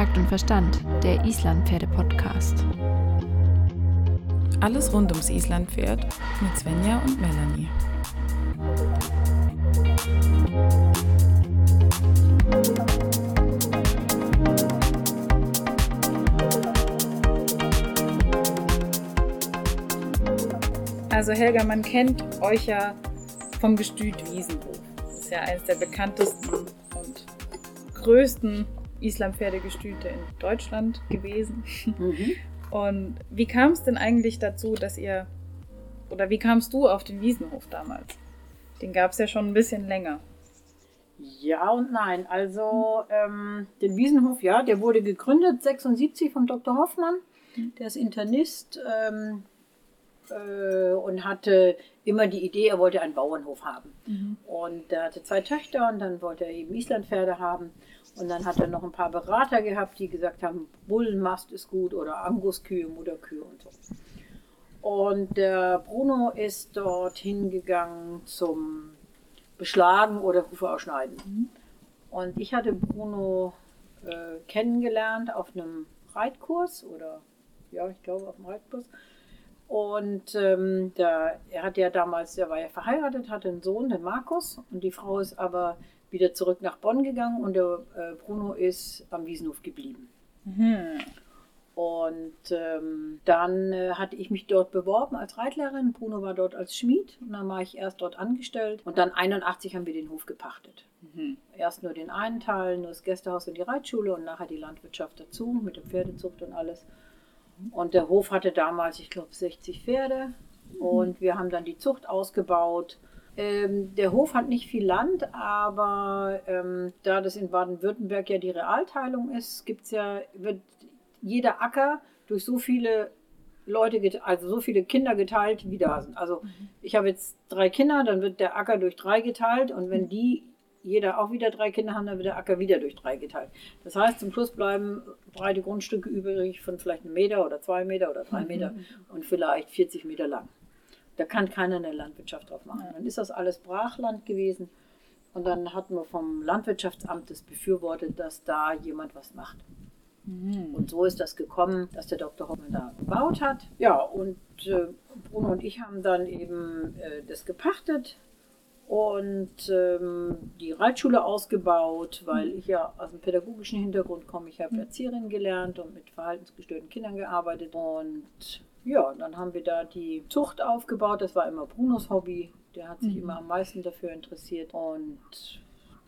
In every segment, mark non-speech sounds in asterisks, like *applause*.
Takt und Verstand, der Islandpferde-Podcast. Alles rund ums Islandpferd mit Svenja und Melanie. Also Helga, man kennt euch ja vom Gestüt Wiesenhof. Das ist ja eines der bekanntesten und größten Islampferdegestüte in Deutschland gewesen. Mhm. Und wie kam es denn eigentlich dazu, dass ihr, oder wie kamst du auf den Wiesenhof damals? Den gab es ja schon ein bisschen länger. Ja und nein. Also ähm, den Wiesenhof, ja, der wurde gegründet 76 vom Dr. Hoffmann. Der ist Internist ähm, äh, und hatte immer die Idee, er wollte einen Bauernhof haben. Mhm. Und er hatte zwei Töchter und dann wollte er eben Islandpferde haben. Und dann hat er noch ein paar Berater gehabt, die gesagt haben, Bullenmast ist gut oder Anguskühe, Mutterkühe und so. Und der Bruno ist dort hingegangen zum Beschlagen oder Hufe ausschneiden. Mhm. Und ich hatte Bruno äh, kennengelernt auf einem Reitkurs oder ja, ich glaube auf einem Reitkurs. Und ähm, der, er hat ja damals, er war ja verheiratet, hatte einen Sohn, den Markus, und die Frau ist aber wieder zurück nach Bonn gegangen und der äh, Bruno ist am Wiesenhof geblieben. Mhm. Und ähm, dann äh, hatte ich mich dort beworben als Reitlehrerin. Bruno war dort als Schmied und dann war ich erst dort angestellt. Und dann 81 haben wir den Hof gepachtet. Mhm. Erst nur den einen Teil, nur das Gästehaus und die Reitschule und nachher die Landwirtschaft dazu mit der Pferdezucht und alles. Und der Hof hatte damals, ich glaube, 60 Pferde. Mhm. Und wir haben dann die Zucht ausgebaut ähm, der Hof hat nicht viel Land, aber ähm, da das in Baden-Württemberg ja die Realteilung ist, gibt's ja, wird jeder Acker durch so viele Leute, also so viele Kinder geteilt, wie da sind. Also mhm. ich habe jetzt drei Kinder, dann wird der Acker durch drei geteilt und wenn die jeder auch wieder drei Kinder haben, dann wird der Acker wieder durch drei geteilt. Das heißt, zum Schluss bleiben breite Grundstücke übrig von vielleicht einem Meter oder zwei Meter oder drei mhm. Meter und vielleicht 40 Meter lang. Da kann keiner eine Landwirtschaft drauf machen. Dann ist das alles Brachland gewesen. Und dann hatten wir vom Landwirtschaftsamt das befürwortet, dass da jemand was macht. Mhm. Und so ist das gekommen, dass der Dr. Hoffmann da gebaut hat. Ja, und äh, Bruno und ich haben dann eben äh, das gepachtet und ähm, die Reitschule ausgebaut, weil ich ja aus dem pädagogischen Hintergrund komme. Ich habe mhm. Erzieherin gelernt und mit verhaltensgestörten Kindern gearbeitet. Und ja, dann haben wir da die Zucht aufgebaut. Das war immer Brunos Hobby. Der hat sich mhm. immer am meisten dafür interessiert. Und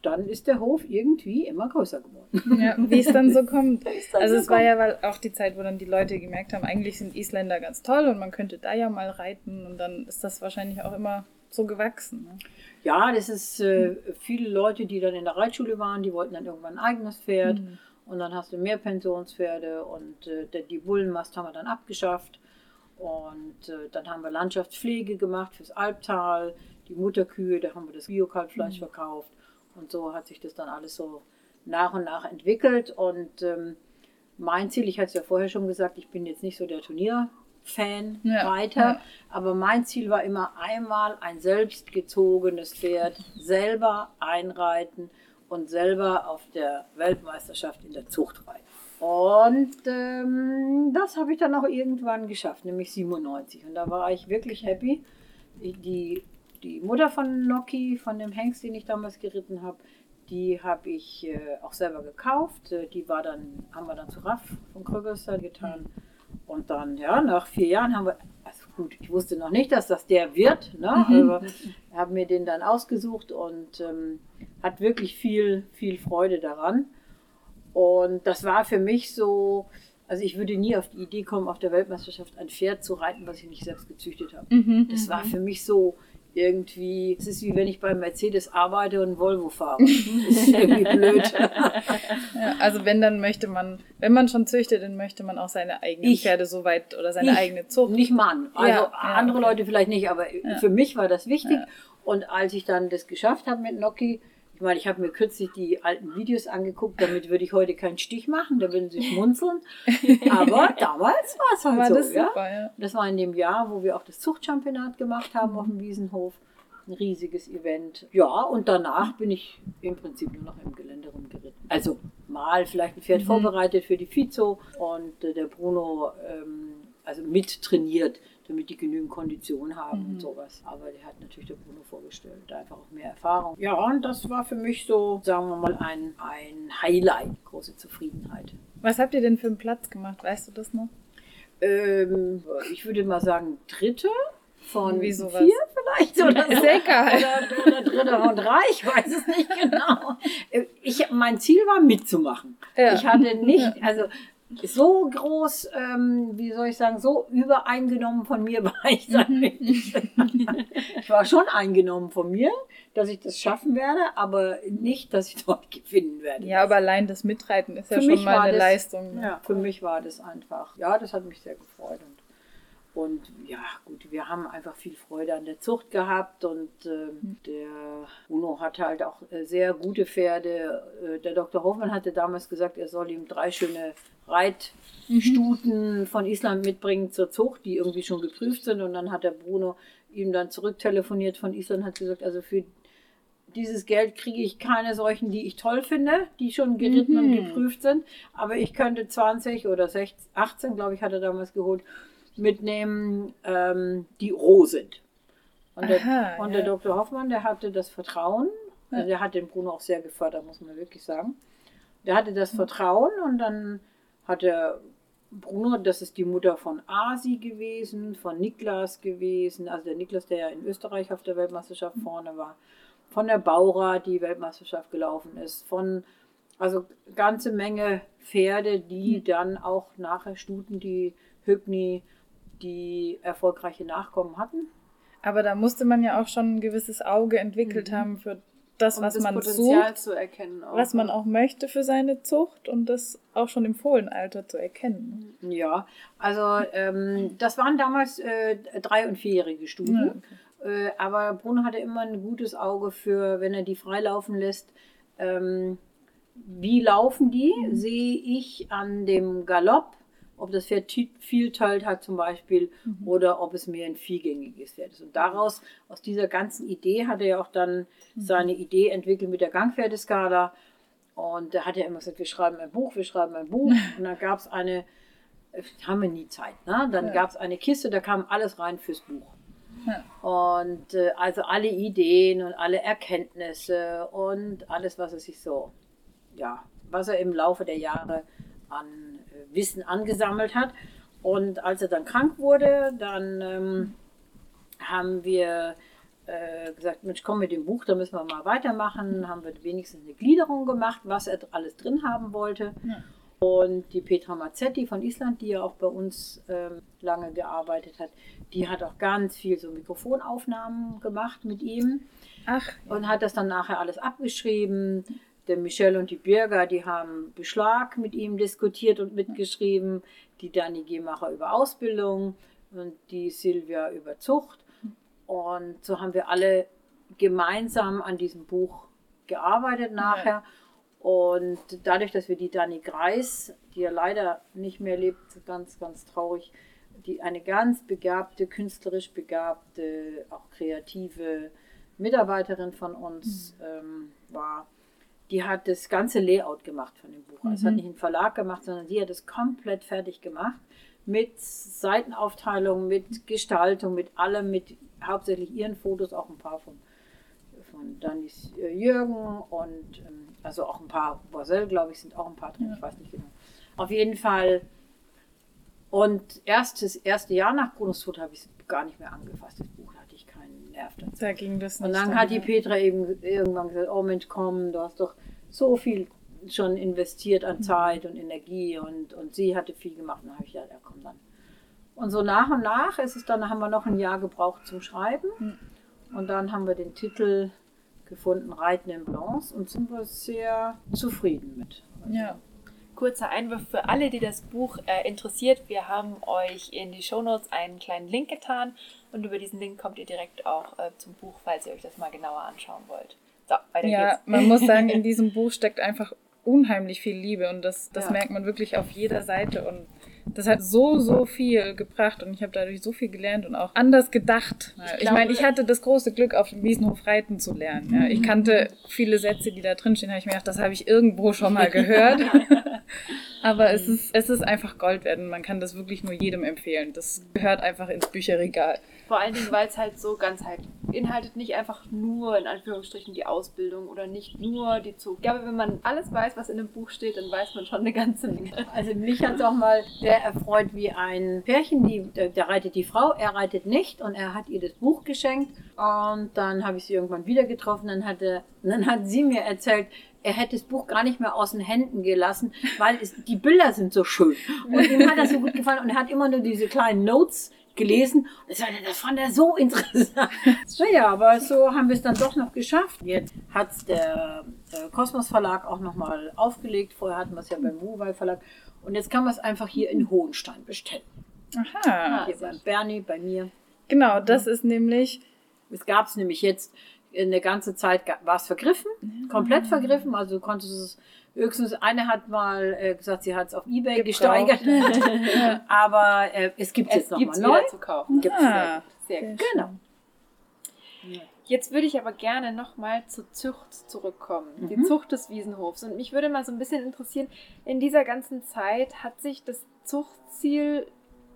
dann ist der Hof irgendwie immer größer geworden. Ja, wie es dann so kommt. *laughs* Dann also so es kommt. war ja weil auch die Zeit, wo dann die Leute gemerkt haben, eigentlich sind Isländer ganz toll und man könnte da ja mal reiten und dann ist das wahrscheinlich auch immer so gewachsen. Ne? Ja, das ist äh, viele Leute, die dann in der Reitschule waren, die wollten dann irgendwann ein eigenes Pferd mhm. und dann hast du mehr Pensionspferde und äh, die Bullenmast haben wir dann abgeschafft und äh, dann haben wir Landschaftspflege gemacht fürs Albtal, die Mutterkühe, da haben wir das Biokalbfleisch mhm. verkauft. Und so hat sich das dann alles so nach und nach entwickelt. Und ähm, mein Ziel, ich hatte es ja vorher schon gesagt, ich bin jetzt nicht so der Turnierfan, ja, Reiter, ja. aber mein Ziel war immer einmal ein selbstgezogenes Pferd selber einreiten und selber auf der Weltmeisterschaft in der Zucht reiten. Und ähm, das habe ich dann auch irgendwann geschafft, nämlich 97. Und da war ich wirklich happy. Die, die Mutter von Noki, von dem Hengst, den ich damals geritten habe, die habe ich äh, auch selber gekauft. Äh, die war dann, haben wir dann zu Raff von Krögerster getan. Und dann, ja, nach vier Jahren haben wir, also gut, ich wusste noch nicht, dass das der wird, ne? Mhm. aber habe mir den dann ausgesucht und ähm, hat wirklich viel, viel Freude daran. Und das war für mich so, also ich würde nie auf die Idee kommen, auf der Weltmeisterschaft ein Pferd zu reiten, was ich nicht selbst gezüchtet habe. Mhm, das war mhm. für mich so irgendwie, es ist wie wenn ich bei Mercedes arbeite und Volvo fahre. *laughs* Das ist irgendwie blöd. *laughs* ja, also wenn, dann möchte man, wenn man schon züchtet, dann möchte man auch seine eigenen ich, Pferde so weit oder seine ich, eigene Zucht. Nicht Mann. Also ja, andere okay. Leute vielleicht nicht, aber für mich war das wichtig. Und als ich dann das geschafft habe mit Noki, meine, ich habe mir kürzlich die alten Videos angeguckt, damit würde ich heute keinen Stich machen, da würden sie *laughs* schmunzeln. Aber *laughs* damals war es halt war so. Das, ja? Super, ja. das war in dem Jahr, wo wir auch das Zuchtchampionat gemacht haben mhm. auf dem Wiesenhof. Ein riesiges Event. Ja, und danach bin ich im Prinzip nur noch im Gelände rumgeritten. Also mal vielleicht ein Pferd Mhm. vorbereitet für die Fizo und äh, der Bruno ähm, also mit trainiert, damit die genügend Kondition haben Mhm. und sowas. Aber der hat natürlich der Bruno vorgestellt, da einfach auch mehr Erfahrung. Ja, und das war für mich so, sagen wir mal, ein, ein Highlight, große Zufriedenheit. Was habt ihr denn für einen Platz gemacht? Weißt du das noch? Ähm, ich würde mal sagen, dritte von Wie sowas. vier vielleicht oder so. Oder, oder dritte von drei, ich weiß es nicht *laughs* genau. Äh, Ich, mein Ziel war mitzumachen. Ja. Ich hatte nicht, also so groß, ähm, wie soll ich sagen, so übereingenommen von mir *laughs* war ich dann nicht. ich war schon eingenommen von mir, dass ich das schaffen werde, aber nicht, dass ich dort gewinnen werde. Ja, aber allein das Mitreiten ist ja Für schon mich mal eine das- Leistung. ne? Ja, für mich war das einfach, ja, das hat mich sehr gefreut. Und, und ja, gut, wir haben einfach viel Freude an der Zucht gehabt und ähm, der Uno hat halt auch äh, sehr gute Pferde. Äh, der Dr. Hoffmann hatte damals gesagt, er soll ihm drei schöne Reitstuten von Island mitbringen zur Zucht, die irgendwie schon geprüft sind. Und dann hat der Bruno ihm dann zurücktelefoniert von Island, hat gesagt, also für dieses Geld kriege ich keine solchen, die ich toll finde, die schon geritten und Mhm. geprüft sind. Aber ich könnte 20 oder 16, 18, glaube ich, hat er damals geholt, mitnehmen, ähm, die roh sind. Und, der, Aha, und ja. der Dr. Hoffmann, der hatte das Vertrauen, also der hat den Bruno auch sehr gefördert, muss man wirklich sagen. Der hatte das Vertrauen und dann hat der Bruno, das ist die Mutter von Asi gewesen, von Niklas gewesen, also der Niklas, der ja in Österreich auf der Weltmeisterschaft vorne war, von der Baura, die Weltmeisterschaft gelaufen ist, von also ganze Menge Pferde, die dann auch nachher Stuten, die Hübni, die erfolgreiche Nachkommen hatten. Aber da musste man ja auch schon ein gewisses Auge entwickelt haben für das, um was das man Potenzial sucht, zu erkennen. Auch. was man auch möchte für seine Zucht und das auch schon im Fohlenalter zu erkennen. Ja, also ähm, das waren damals äh, drei- und vierjährige Stuten. Äh, aber Bruno hatte immer ein gutes Auge für, wenn er die freilaufen lässt. Ähm, wie laufen die? Sehe ich an dem Galopp, ob das Pferd viel teilt hat zum Beispiel oder ob es mehr ein viehgängiges Pferd ist. Und daraus, aus dieser ganzen Idee, hat er ja auch dann seine Idee entwickelt mit der Gangpferdeskala. Und da hat er immer gesagt, wir schreiben ein Buch, wir schreiben ein Buch. *laughs* Und dann gab es eine, äh, haben wir nie Zeit, ne? Dann Ja. gab es eine Kiste, da kam alles rein fürs Buch. Ja. Und äh, also alle Ideen und alle Erkenntnisse und alles, was er sich so, ja, was er im Laufe der Jahre an äh, Wissen angesammelt hat. Und als er dann krank wurde, dann ähm, haben wir äh, gesagt, Mensch, komm mit dem Buch, da müssen wir mal weitermachen. Haben wir wenigstens eine Gliederung gemacht, was er alles drin haben wollte. Ja. Und die Petra Mazzetti von Island, die ja auch bei uns ähm, lange gearbeitet hat, die hat auch ganz viel so Mikrofonaufnahmen gemacht mit ihm Ach, und hat das dann nachher alles abgeschrieben. Der Michel und die Birger, die haben Beschlag mit ihm diskutiert und mitgeschrieben. Die Dani Gehmacher über Ausbildung und die Silvia über Zucht. Und so haben wir alle gemeinsam an diesem Buch gearbeitet nachher. Und dadurch, dass wir die Dani Greis, die ja leider nicht mehr lebt, ganz, ganz traurig, die eine ganz begabte, künstlerisch begabte, auch kreative Mitarbeiterin von uns ähm, war, die hat das ganze Layout gemacht von dem Buch. Also Es hat nicht ein Verlag gemacht, sondern sie hat es komplett fertig gemacht. Mit Seitenaufteilung, mit Gestaltung, mit allem, mit hauptsächlich ihren Fotos, auch ein paar von, von Danis äh, Jürgen und ähm, also auch ein paar Boiselle, glaube ich, sind auch ein paar drin, ich weiß nicht genau. Auf jeden Fall. Und erst das erste Jahr nach Brunos Tod habe ich es gar nicht mehr angefasst, das Buch, hatte ich keinen Nerv dazu. da ging das nicht. Und dann hat die Petra eben irgendwann gesagt, oh Mensch, komm, du hast doch so viel schon investiert an Zeit und Energie und, und sie hatte viel gemacht. Und dann habe ich ja komm dann. Und so nach und nach ist es dann, haben wir noch ein Jahr gebraucht zum Schreiben. Und dann haben wir den Titel gefunden, Reiten in Blanche und sind wir sehr zufrieden mit. Ja. Kurzer Einwurf für alle, die das Buch äh, interessiert. Wir haben euch in die Shownotes einen kleinen Link getan und über diesen Link kommt ihr direkt auch äh, zum Buch, falls ihr euch das mal genauer anschauen wollt. So, weiter Ja, geht's. man muss sagen, in *laughs* diesem Buch steckt einfach unheimlich viel Liebe und das, das Ja. merkt man wirklich auf jeder Seite und das hat so, so viel gebracht und ich habe dadurch so viel gelernt und auch anders gedacht. Ich, ich meine, ich hatte das große Glück, auf dem Wiesenhof reiten zu lernen. Ja. Ich kannte viele Sätze, die da drin stehen, habe ich mir gedacht, das habe ich irgendwo schon mal gehört. *laughs* Aber es ist, es ist einfach Gold wert und man kann das wirklich nur jedem empfehlen. Das gehört einfach ins Bücherregal. Vor allen Dingen, weil es halt so ganz halt beinhaltet nicht einfach nur in Anführungsstrichen die Ausbildung oder nicht nur die Zug. Ich glaube, wenn man alles weiß, was in dem Buch steht, dann weiß man schon eine ganze Menge. Also mich hat es auch mal sehr erfreut, wie ein Pärchen, die, da reitet die Frau, er reitet nicht und er hat ihr das Buch geschenkt und dann habe ich sie irgendwann wieder getroffen, dann, hatte, dann hat sie mir erzählt, er hätte das Buch gar nicht mehr aus den Händen gelassen, weil es, die Bilder sind so schön. Und ihm hat das so gut gefallen und er hat immer nur diese kleinen Notes gelesen. Das, das fand er so *laughs* interessant. naja, aber so haben wir es dann doch noch geschafft. Jetzt hat es der, der Kosmos Verlag auch nochmal aufgelegt. Vorher hatten wir es ja beim Ruwei Verlag. Und jetzt kann man es einfach hier in Hohenstein bestellen. Aha. Hier bei Bernie, bei mir. Genau, das ist nämlich. Es gab es nämlich jetzt eine ganze Zeit, war es vergriffen, komplett vergriffen. Also du konntest es Höchstens eine hat mal äh, gesagt, sie hat es auf Ebay Gebraucht. gesteigert. *laughs* Aber äh, es gibt es jetzt nochmal neu. zu kaufen. Gibt's Ah, Sehr gut. Genau. Jetzt würde ich aber gerne nochmal zur Zucht zurückkommen. Die Mhm. Zucht des Wiesenhofs. Und mich würde mal so ein bisschen interessieren, in dieser ganzen Zeit hat sich das Zuchtziel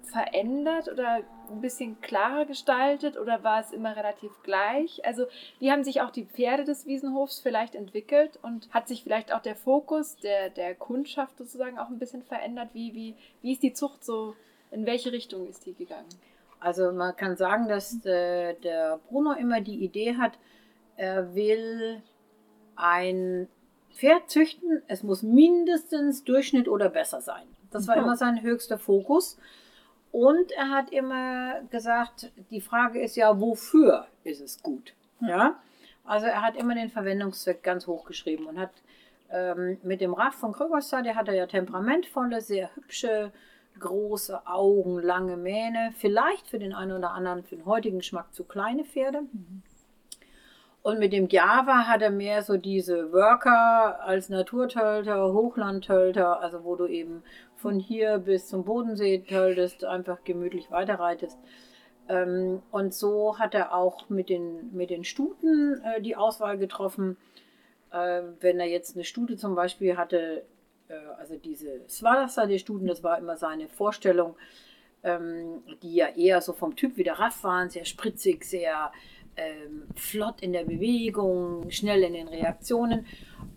verändert oder ein bisschen klarer gestaltet oder war es immer relativ gleich? Also wie haben sich auch die Pferde des Wiesenhofs vielleicht entwickelt und hat sich vielleicht auch der Fokus der, der Kundschaft sozusagen auch ein bisschen verändert? Wie, wie, wie ist die Zucht so, in welche Richtung ist die gegangen? Also man kann sagen, dass äh, der Bruno immer die Idee hat, er will ein Pferd züchten, es muss mindestens Durchschnitt oder besser sein. Das war immer sein höchster Fokus. Und er hat immer gesagt, die Frage ist ja, wofür ist es gut? Ja, also er hat immer den Verwendungszweck ganz hoch geschrieben und hat ähm, mit dem Raff von Krögerster, der hat er ja temperamentvolle, sehr hübsche, große Augen, lange Mähne, vielleicht für den einen oder anderen, für den heutigen Geschmack zu kleine Pferde. Und mit dem Java hat er mehr so diese Worker als Naturtölter, Hochlandtölter, also wo du eben von hier bis zum Bodensee töltest, einfach gemütlich weiterreitest. Ähm, und so hat er auch mit den, mit den Stuten äh, die Auswahl getroffen. Äh, wenn er jetzt eine Stute zum Beispiel hatte, äh, also diese Svalasa, die Stuten, das war immer seine Vorstellung, ähm, die ja eher so vom Typ wie der Raff waren, sehr spritzig, sehr ähm, flott in der Bewegung, schnell in den Reaktionen.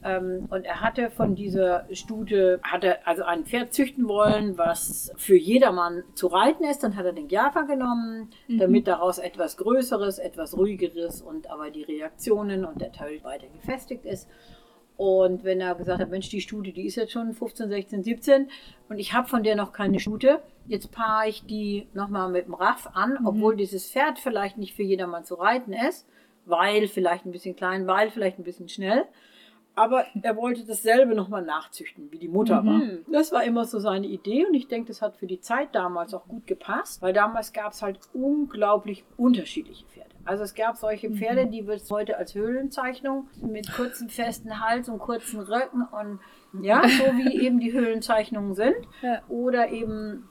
Ähm, und er hatte von dieser Stute, hatte also ein Pferd züchten wollen, was für jedermann zu reiten ist. Dann hat er den Java genommen, damit daraus etwas Größeres, etwas Ruhigeres und aber die Reaktionen und der Teil weiter gefestigt ist. Und wenn er gesagt hat, Mensch, die Stute, die ist jetzt schon 15, 16, 17 und ich habe von der noch keine Stute, jetzt paare ich die nochmal mit dem Raff an, obwohl dieses Pferd vielleicht nicht für jedermann zu reiten ist, weil vielleicht ein bisschen klein, weil vielleicht ein bisschen schnell. Aber er wollte dasselbe nochmal nachzüchten, wie die Mutter war. Das war immer so seine Idee und ich denke, das hat für die Zeit damals auch gut gepasst, weil damals gab es halt unglaublich unterschiedliche Pferde. Also es gab solche Pferde, die wird es heute als Höhlenzeichnung mit kurzem festen Hals und kurzen Röcken und ja, so wie eben die Höhlenzeichnungen sind. Ja. Oder eben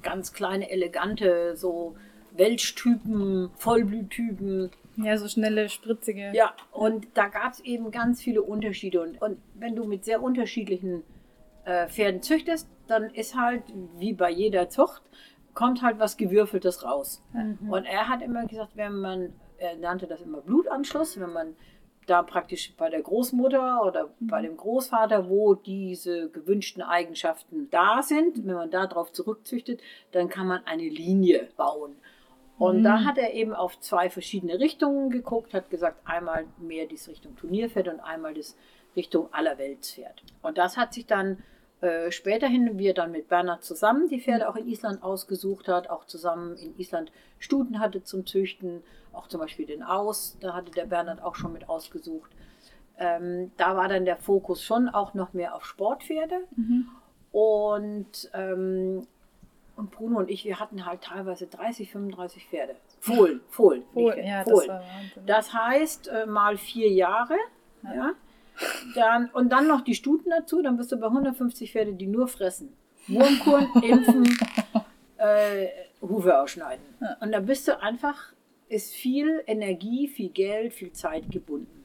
ganz kleine, elegante, so Welschtypen, Vollblüttypen. Ja, so schnelle, spritzige. Ja, und da gab es eben ganz viele Unterschiede. Und, und wenn du mit sehr unterschiedlichen äh, Pferden züchtest, dann ist halt, wie bei jeder Zucht, kommt halt was Gewürfeltes raus. Und er hat immer gesagt, wenn man, er nannte das immer Blutanschluss, wenn man da praktisch bei der Großmutter oder bei dem Großvater, wo diese gewünschten Eigenschaften da sind, wenn man darauf zurückzüchtet, dann kann man eine Linie bauen. Und da hat er eben auf zwei verschiedene Richtungen geguckt, hat gesagt, einmal mehr dies Richtung Turnierpferd und einmal das Richtung Allerweltspferd. Und das hat sich dann äh, späterhin, wie er dann mit Bernhard zusammen die Pferde auch in Island ausgesucht hat, auch zusammen in Island Stuten hatte zum Züchten, auch zum Beispiel den Aus, da hatte der Bernhard auch schon mit ausgesucht. Ähm, da war dann der Fokus schon auch noch mehr auf Sportpferde. Und, ähm, und Bruno und ich, wir hatten halt teilweise 30, 35 Pferde. Fohlen, Fohlen. Fohlen, ja, das Fohlen. Wahnsinn. Das heißt, äh, mal vier Jahre. Ja. Dann, und dann noch die Stuten dazu, dann bist du bei 150 Pferde, die nur fressen. Wurmkuren, *laughs* Impfen, äh, Hufe ausschneiden. Und da bist du einfach, ist viel Energie, viel Geld, viel Zeit gebunden.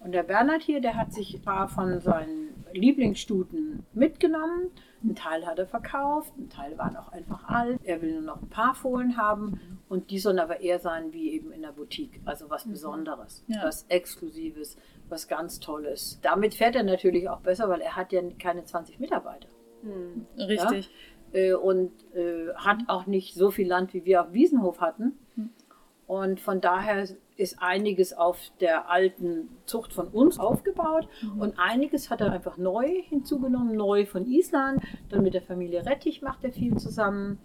Und der Bernhard hier, der hat sich ein paar von seinen Lieblingsstuten mitgenommen. Ein Teil hat er verkauft, ein Teil war noch einfach alt. Er will nur noch ein paar Fohlen haben und die sollen aber eher sein wie eben in der Boutique. Also was Besonderes, Ja. was Exklusives, was ganz Tolles. Damit fährt er natürlich auch besser, weil er hat ja keine 20 Mitarbeiter. Richtig. Äh, und äh, hat auch nicht so viel Land, wie wir auf Wiesenhof hatten. Und von daher ist einiges auf der alten Zucht von uns aufgebaut und einiges hat er einfach neu hinzugenommen, neu von Island. Dann mit der Familie Rettich macht er viel zusammen.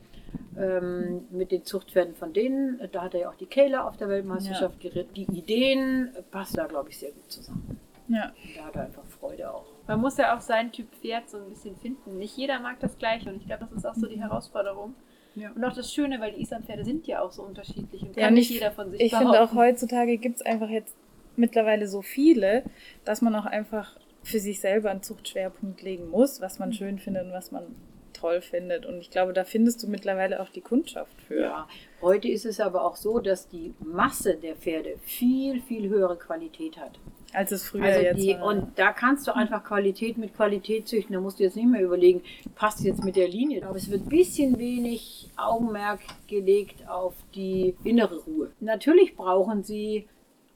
Ähm, mit den Zuchtpferden von denen, da hat er ja auch die Kayla auf der Weltmeisterschaft geritten. Die Ideen passen da, glaube ich, sehr gut zusammen. Ja. Und da hat er einfach Freude auch. Man muss ja auch seinen Typ Pferd so ein bisschen finden. Nicht jeder mag das gleiche und ich glaube, das ist auch so die Herausforderung. Ja. Und auch das Schöne, weil die Islandpferde sind ja auch so unterschiedlich und kann Ja, nicht ich, jeder von sich ich finde auch heutzutage gibt es einfach jetzt mittlerweile so viele, dass man auch einfach für sich selber einen Zuchtschwerpunkt legen muss, was man schön findet und was man toll findet. Und ich glaube, da findest du mittlerweile auch die Kundschaft für. Ja, heute ist es aber auch so, dass die Masse der Pferde viel, viel höhere Qualität hat. Als es früher Also jetzt die, war. und da kannst du einfach Qualität mit Qualität züchten. Da musst du jetzt nicht mehr überlegen, passt jetzt mit der Linie. Aber es wird ein bisschen wenig Augenmerk gelegt auf die innere Ruhe. Natürlich brauchen sie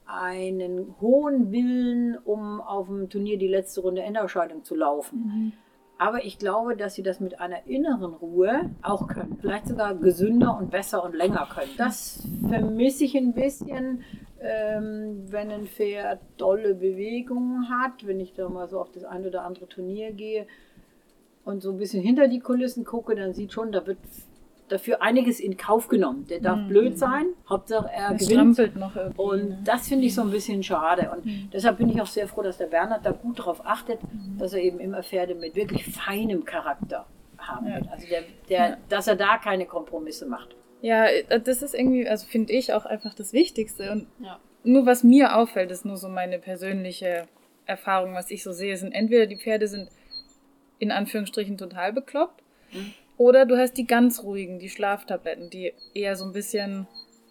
einen hohen Willen, um auf dem Turnier die letzte Runde Endausscheidung zu laufen. Aber ich glaube, dass sie das mit einer inneren Ruhe auch können. Vielleicht sogar gesünder und besser und länger können. Das vermisse ich ein bisschen, ähm, wenn ein Pferd dolle Bewegungen hat. Wenn ich da mal so auf das ein oder andere Turnier gehe und so ein bisschen hinter die Kulissen gucke, dann sieht schon, da wird dafür einiges in Kauf genommen. Der darf blöd sein, Hauptsache er es gewinnt. noch irgendwie. Und ne? das finde ich so ein bisschen schade. Und deshalb bin ich auch sehr froh, dass der Bernhard da gut darauf achtet, dass er eben immer Pferde mit wirklich feinem Charakter haben Ja. will. Also der, der, dass er da keine Kompromisse macht. Ja, äh, das ist irgendwie, also finde ich auch einfach das Wichtigste. Und Ja. nur was mir auffällt, ist nur so meine persönliche Erfahrung, was ich so sehe, sind entweder die Pferde sind in Anführungsstrichen total bekloppt Mhm. Oder du hast die ganz ruhigen, die Schlaftabletten, die eher so ein bisschen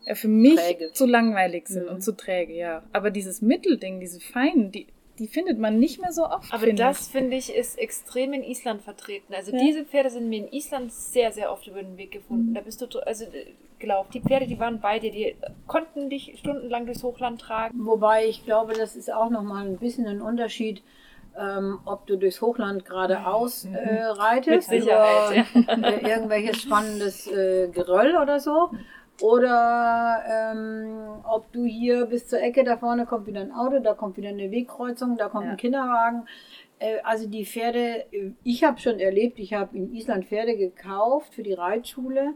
ja, für mich Träge. zu langweilig sind Mhm. und zu träge, ja. Aber dieses Mittelding, diese feinen, die, die findet man nicht mehr so oft. Aber finde das, finde ich, ist extrem in Island vertreten. Also Ja. diese Pferde sind mir in Island sehr, sehr oft über den Weg gefunden. Da bist du also äh, gelaufen. Die Pferde, die waren bei dir, die äh, konnten dich stundenlang durchs Hochland tragen. Wobei ich glaube, das ist auch nochmal ein bisschen ein Unterschied, ähm, ob du durchs Hochland geradeaus äh, reitest, Mit Sicherheit, über äh, *laughs* irgendwelches spannendes äh, Geröll oder so. Oder ähm, ob du hier bis zur Ecke, da vorne kommt wieder ein Auto, da kommt wieder eine Wegkreuzung, da kommt Ja. ein Kinderwagen. Äh, also die Pferde, äh, ich habe schon erlebt, ich habe in Island Pferde gekauft für die Reitschule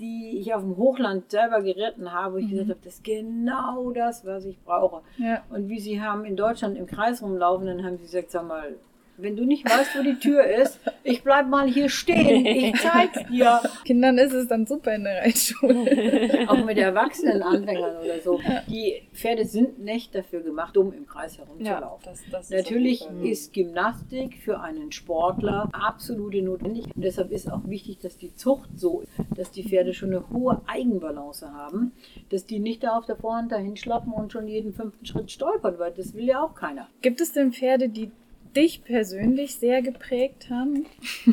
die ich auf dem Hochland selber geritten habe, wo ich gesagt habe, das ist genau das, was ich brauche. Ja. Und wie sie haben in Deutschland im Kreis rumlaufen, dann haben sie gesagt, sag mal, wenn du nicht weißt, wo die Tür ist, ich bleib mal hier stehen, ich zeig's dir. Kindern ist es dann super in der Reitschule. *laughs* Auch mit erwachsenen Anfängern oder so. Die Pferde sind nicht dafür gemacht, um im Kreis herumzulaufen. das, das ist Natürlich Fall- ist Gymnastik für einen Sportler absolute Notwendigkeit. Und deshalb ist auch wichtig, dass die Zucht so ist, dass die Pferde schon eine hohe Eigenbalance haben, dass die nicht da auf der Vorhand dahin schlappen und schon jeden fünften Schritt stolpern, weil das will ja auch keiner. Gibt es denn Pferde, die dich persönlich sehr geprägt haben?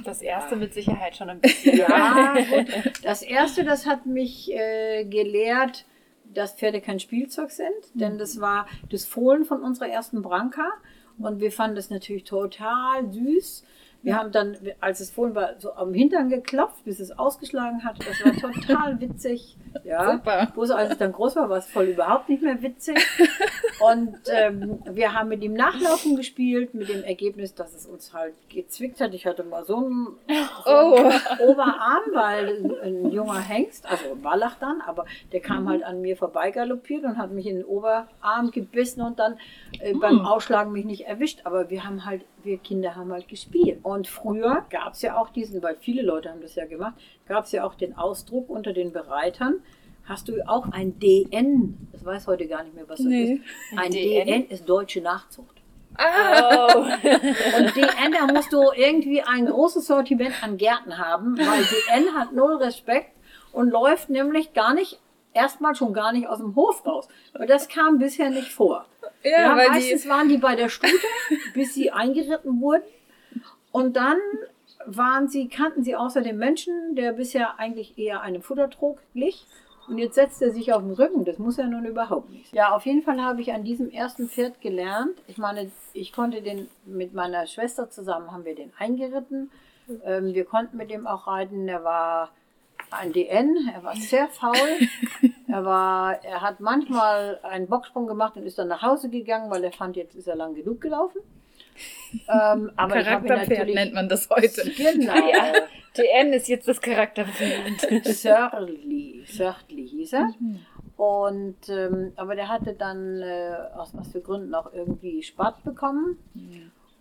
das erste mit Sicherheit schon ein bisschen. Ja, gut. Das erste, das hat mich äh, gelehrt, dass Pferde kein Spielzeug sind, denn das war das Fohlen von unserer ersten Branka und wir fanden das natürlich total süß. Wir haben dann, als es Fohlen war, so am Hintern geklopft, bis es ausgeschlagen hat. Das war total *laughs* witzig. Ja. Super. Bloß als es dann groß war, war es voll überhaupt nicht mehr witzig. *laughs* Und ähm, wir haben mit ihm Nachlaufen gespielt, mit dem Ergebnis, dass es uns halt gezwickt hat. Ich hatte mal so einen, so Oh. einen *laughs* Oberarm, weil ein, ein junger Hengst, also Wallach dann, aber der kam halt an mir vorbei galoppiert und hat mich in den Oberarm gebissen und dann äh, beim Ausschlagen mich nicht erwischt. Aber wir haben halt, wir Kinder haben halt gespielt. Und früher gab es ja auch diesen, weil viele Leute haben das ja gemacht, gab es ja auch den Ausdruck unter den Bereitern, hast du auch ein DN, das weiß heute gar nicht mehr, was das Nee. ist. Ein DN? DN ist deutsche Nachzucht. Oh. Und DN, da musst du irgendwie ein großes Sortiment an Gärten haben, weil DN hat null Respekt und läuft nämlich gar nicht, erstmal schon gar nicht aus dem Hof raus. Aber das kam bisher nicht vor. Ja, weil meistens die, waren die bei der Stute, *laughs* bis sie eingeritten wurden. Und dann waren sie, kannten sie außer dem Menschen, der bisher eigentlich eher einem Futtertrog glich. Und jetzt setzt er sich auf den Rücken. Das muss er nun überhaupt nicht. Ja, auf jeden Fall habe ich an diesem ersten Pferd gelernt. Ich meine, ich konnte den mit meiner Schwester zusammen haben wir den eingeritten. Ähm, wir konnten mit dem auch reiten. Er war ein DN. Er war sehr faul. *laughs* Er war, er hat manchmal einen Bocksprung gemacht und ist dann nach Hause gegangen, weil er fand, jetzt ist er lang genug gelaufen. Ähm, *laughs* aber Charakterpferd nennt man das heute. Genau. Ja. DN ist jetzt das Charakterbild. Sörli, Sörli hieß er. Und, ähm, aber der hatte dann äh, aus was für Gründen auch irgendwie Spatt bekommen.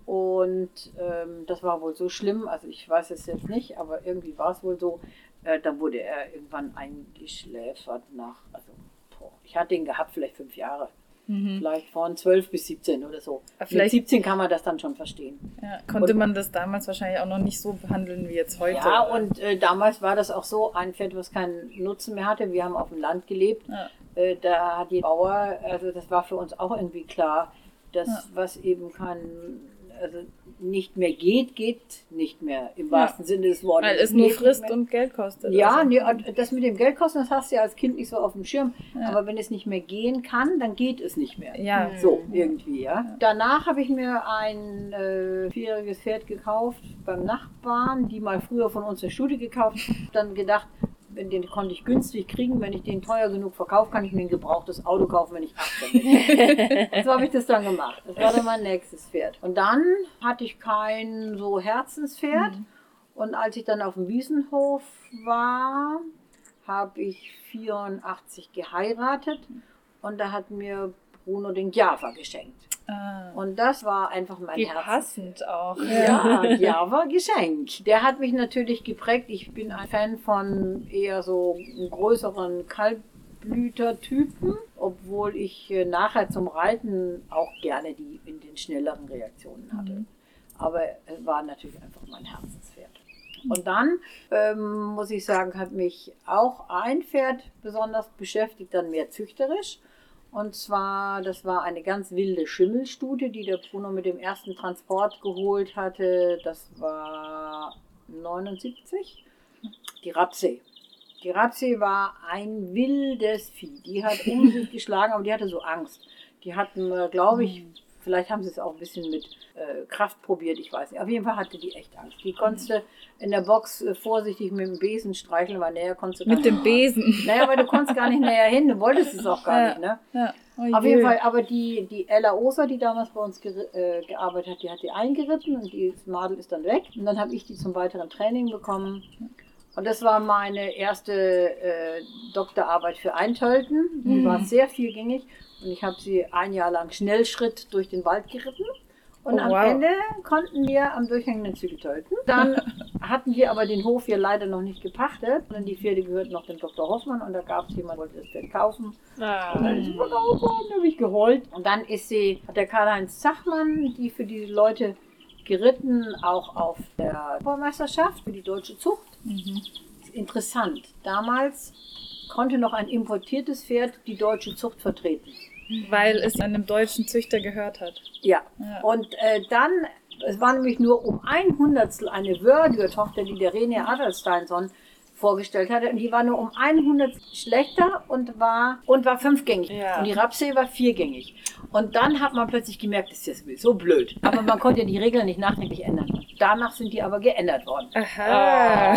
Und ähm, das war wohl so schlimm, also ich weiß es jetzt nicht, aber irgendwie war es wohl so. Äh, dann wurde er irgendwann eingeschläfert nach, also boah, ich hatte ihn gehabt, vielleicht fünf Jahre. Vielleicht von 12 bis 17 oder so. Aber Mit vielleicht- 17 kann man das dann schon verstehen. Ja, konnte man das damals wahrscheinlich auch noch nicht so behandeln wie jetzt heute. Ja, und äh, damals war das auch so ein Pferd, was keinen Nutzen mehr hatte. Wir haben auf dem Land gelebt. Ja. Äh, da hat die Bauer, also das war für uns auch irgendwie klar, dass Ja. was eben kein, also nicht mehr geht, geht nicht mehr im wahrsten Sinne des Wortes. Weil es nur frisst und Geld kostet. Ja, also. nee, und das mit dem Geldkosten, das hast du ja als Kind nicht so auf dem Schirm. Ja. Aber wenn es nicht mehr gehen kann, dann geht es nicht mehr. Ja, So, irgendwie, ja. Danach habe ich mir ein äh, vierjähriges Pferd gekauft beim Nachbarn, die mal früher von uns eine Studie gekauft. Dann gedacht, wenn den konnte ich günstig kriegen, wenn ich den teuer genug verkaufe, kann ich mir ein gebrauchtes Auto kaufen, wenn ich 18 bin. *laughs* so habe ich das dann gemacht. Das war dann mein nächstes Pferd. Und dann hatte ich kein so Herzenspferd. Und als ich dann auf dem Wiesenhof war, habe ich 84 geheiratet und da hat mir Bruno den Java geschenkt. Ah. Und das war einfach mein Wie Herz. passend auch. Ja, Java *laughs* Geschenk. Der hat mich natürlich geprägt. Ich bin ein Fan von eher so größeren Kaltblütertypen, obwohl ich äh, nachher zum Reiten auch gerne die in den schnelleren Reaktionen hatte. Aber es war natürlich einfach mein Herzenspferd. Und dann ähm, muss ich sagen, hat mich auch ein Pferd besonders beschäftigt, dann mehr züchterisch. Und zwar, das war eine ganz wilde Schimmelstute, die der Bruno mit dem ersten Transport geholt hatte. Das war 79. Die Rapsee. Die Rapsee war ein wildes Vieh. Die hat um sich *laughs* geschlagen, aber die hatte so Angst. Die hatten, äh, glaube ich, vielleicht haben sie es auch ein bisschen mit äh, Kraft probiert, ich weiß nicht. Auf jeden Fall hatte die echt Angst. Die konntest du in der Box äh, vorsichtig mit dem Besen streicheln, weil näher konntest du Mit dem nicht- Besen. *laughs* Naja, aber du konntest gar nicht näher hin, du wolltest es auch gar Ja. nicht, ne? Ja. Oh Auf je. jeden Fall, aber die, die Ella Oser, die damals bei uns äh, gearbeitet hat, die hat die eingeritten und die Madel ist dann weg. Und dann habe ich die zum weiteren Training bekommen. Und das war meine erste äh, Doktorarbeit für Eintölten. Die Mhm. war sehr vielgängig und ich habe sie ein Jahr lang Schnellschritt durch den Wald geritten. Und Oh, am wow. Ende konnten wir am durchhängenden Zügel tölten. Dann hatten wir aber den Hof hier leider noch nicht gepachtet, sondern die Pferde gehörten noch dem Dr. Hoffmann und da gab es jemanden, der wollte das Pferd kaufen. Und dann ist sie verkauft worden, da habe ich geheult. Und dann ist sie, hat der Karl-Heinz Zachmann, die für die Leute geritten, auch auf der Europameisterschaft für die deutsche Zucht. Ist interessant. Damals konnte noch ein importiertes Pferd die deutsche Zucht vertreten. Weil es einem deutschen Züchter gehört hat. Ja. Ja. Und äh, dann, es war nämlich nur um ein Hundertstel eine Wördiger-Tochter, die der René Adelsteinson vorgestellt hatte. Und die war nur um ein Hundertstel schlechter und war, und war fünfgängig. Ja. Und die Rapsee war viergängig. Und dann hat man plötzlich gemerkt, das ist jetzt so blöd. Aber man konnte ja die Regeln nicht nachträglich ändern. Danach sind die aber geändert worden. Aha.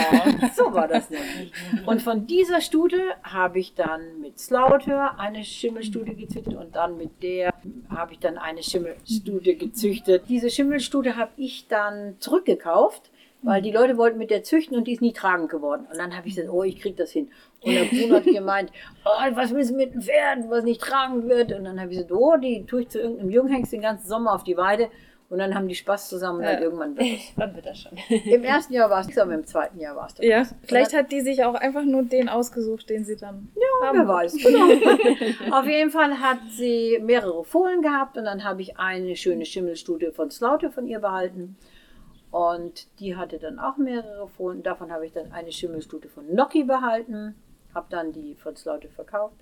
So war das nämlich. *laughs* Und von dieser Stute habe ich dann mit Slaughter eine Schimmelstute gezüchtet und dann mit der habe ich dann eine Schimmelstute gezüchtet. Diese Schimmelstute habe ich dann zurückgekauft, weil die Leute wollten mit der züchten und die ist nie tragend geworden. Und dann habe ich gesagt, oh, ich krieg das hin. Und der Bruno hat *laughs* gemeint, oh, was willst du mit dem Pferd, was nicht tragend wird? Und dann habe ich gesagt, oh, die tue ich zu irgendeinem Junghengst den ganzen Sommer auf die Weide. Und dann haben die Spaß zusammen und dann Ja. irgendwann wird es. *laughs* Dann wird das schon. Im ersten Jahr war es nichts, aber im zweiten Jahr war es dann. Ja, was. vielleicht hat die sich auch einfach nur den ausgesucht, den sie dann haben. Wer weiß, genau. *laughs* Auf jeden Fall hat sie mehrere Fohlen gehabt und dann habe ich eine schöne Schimmelstute von Slaute von ihr behalten. Und die hatte dann auch mehrere Fohlen. Davon habe ich dann eine Schimmelstute von Noki behalten. Habe dann die von Slaute verkauft.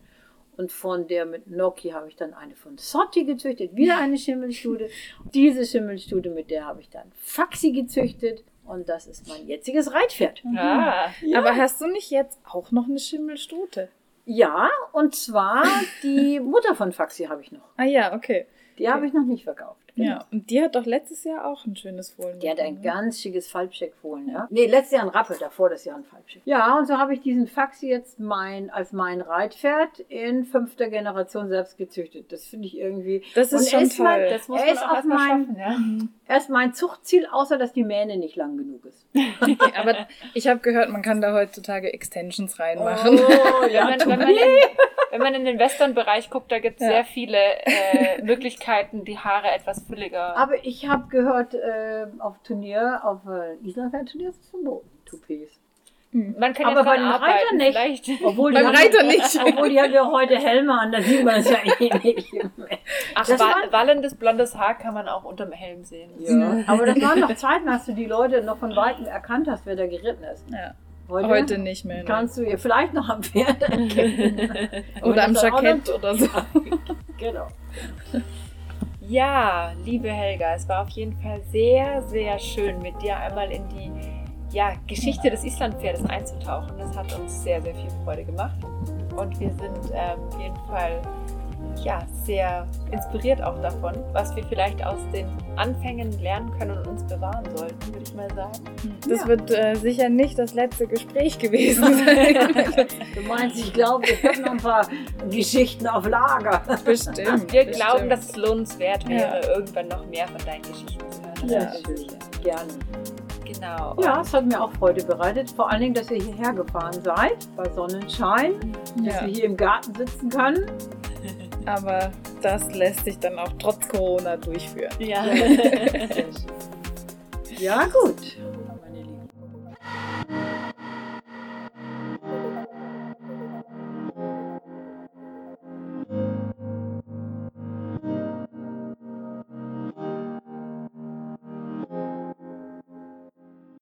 Und von der mit Noki habe ich dann eine von Sotti gezüchtet. Wieder eine Schimmelstute. *laughs* Diese Schimmelstute, mit der habe ich dann Faxi gezüchtet. Und das ist mein jetziges Reitpferd. Ah, Aber hast du nicht jetzt auch noch eine Schimmelstute? Ja, und zwar die *laughs* Mutter von Faxi habe ich noch. Ah ja, okay. Die habe ich noch nicht verkauft. Ja, und die hat doch letztes Jahr auch ein schönes Fohlen. Die hat ein bekommen, ganz schickes Falbscheckfohlen, ja. Nee, letztes Jahr ein Rappe, davor das Jahr ein Falbscheck. Ja, und so habe ich diesen Faxi jetzt mein, als mein Reitpferd in fünfter Generation selbst gezüchtet. Das finde ich irgendwie. Das ist Und schon ist mein- toll. das muss Er man ist auch erstmal mein- schaffen, ja. *laughs* Er ist mein Zuchtziel, außer dass die Mähne nicht lang genug ist. *laughs* Aber ich habe gehört, man kann da heutzutage Extensions reinmachen. Oh, *laughs* Wenn man, wenn, man wenn man in den Western-Bereich guckt, da gibt es Ja. sehr viele äh, *laughs* Möglichkeiten, die Haare etwas fülliger. Aber ich habe gehört, äh, auf Turnier, auf äh, Islandfeld-Turnier ist es verboten, Toupees. man kann aber ja bei den Reitern nicht. vielleicht. Obwohl Beim haben- Reiter nicht. *laughs* Obwohl die haben ja heute Helme an, da sieht man es ja eh nicht. Ach, Das wa war- wallendes blondes Haar kann man auch unterm Helm sehen. Ja. Aber das waren noch *laughs* Zeiten, als du die Leute noch von Weitem erkannt hast, wer da geritten ist. Ja. Heute, Heute nicht mehr. Kannst du ihr vielleicht noch am Pferd erkennen. *laughs* Oder am Jackett oder so. Genau. Ja, liebe Helga, es war auf jeden Fall sehr, sehr schön, mit dir einmal in die ja, Geschichte des Islandpferdes einzutauchen. Das hat uns sehr, sehr viel Freude gemacht. Und wir sind ähm, auf jeden Fall ja, sehr inspiriert auch davon, was wir vielleicht aus den Anfängen lernen können und uns bewahren sollten, würde ich mal sagen. Das Ja. wird äh, sicher nicht das letzte Gespräch gewesen sein. *laughs* Du meinst, ich glaube, wir haben noch ein paar Geschichten auf Lager. Bestimmt. Wir bestimmt. glauben, dass es lohnenswert wäre, Ja. irgendwann noch mehr von deinen Geschichten zu hören. Ja, sicher. Gerne. Genau. Ja, es hat mir auch Freude bereitet. Vor allen Dingen, dass ihr hierher gefahren seid, bei Sonnenschein, dass Ja. wir hier im Garten sitzen können. Aber das lässt sich dann auch trotz Corona durchführen. ja. *laughs* Ja, gut.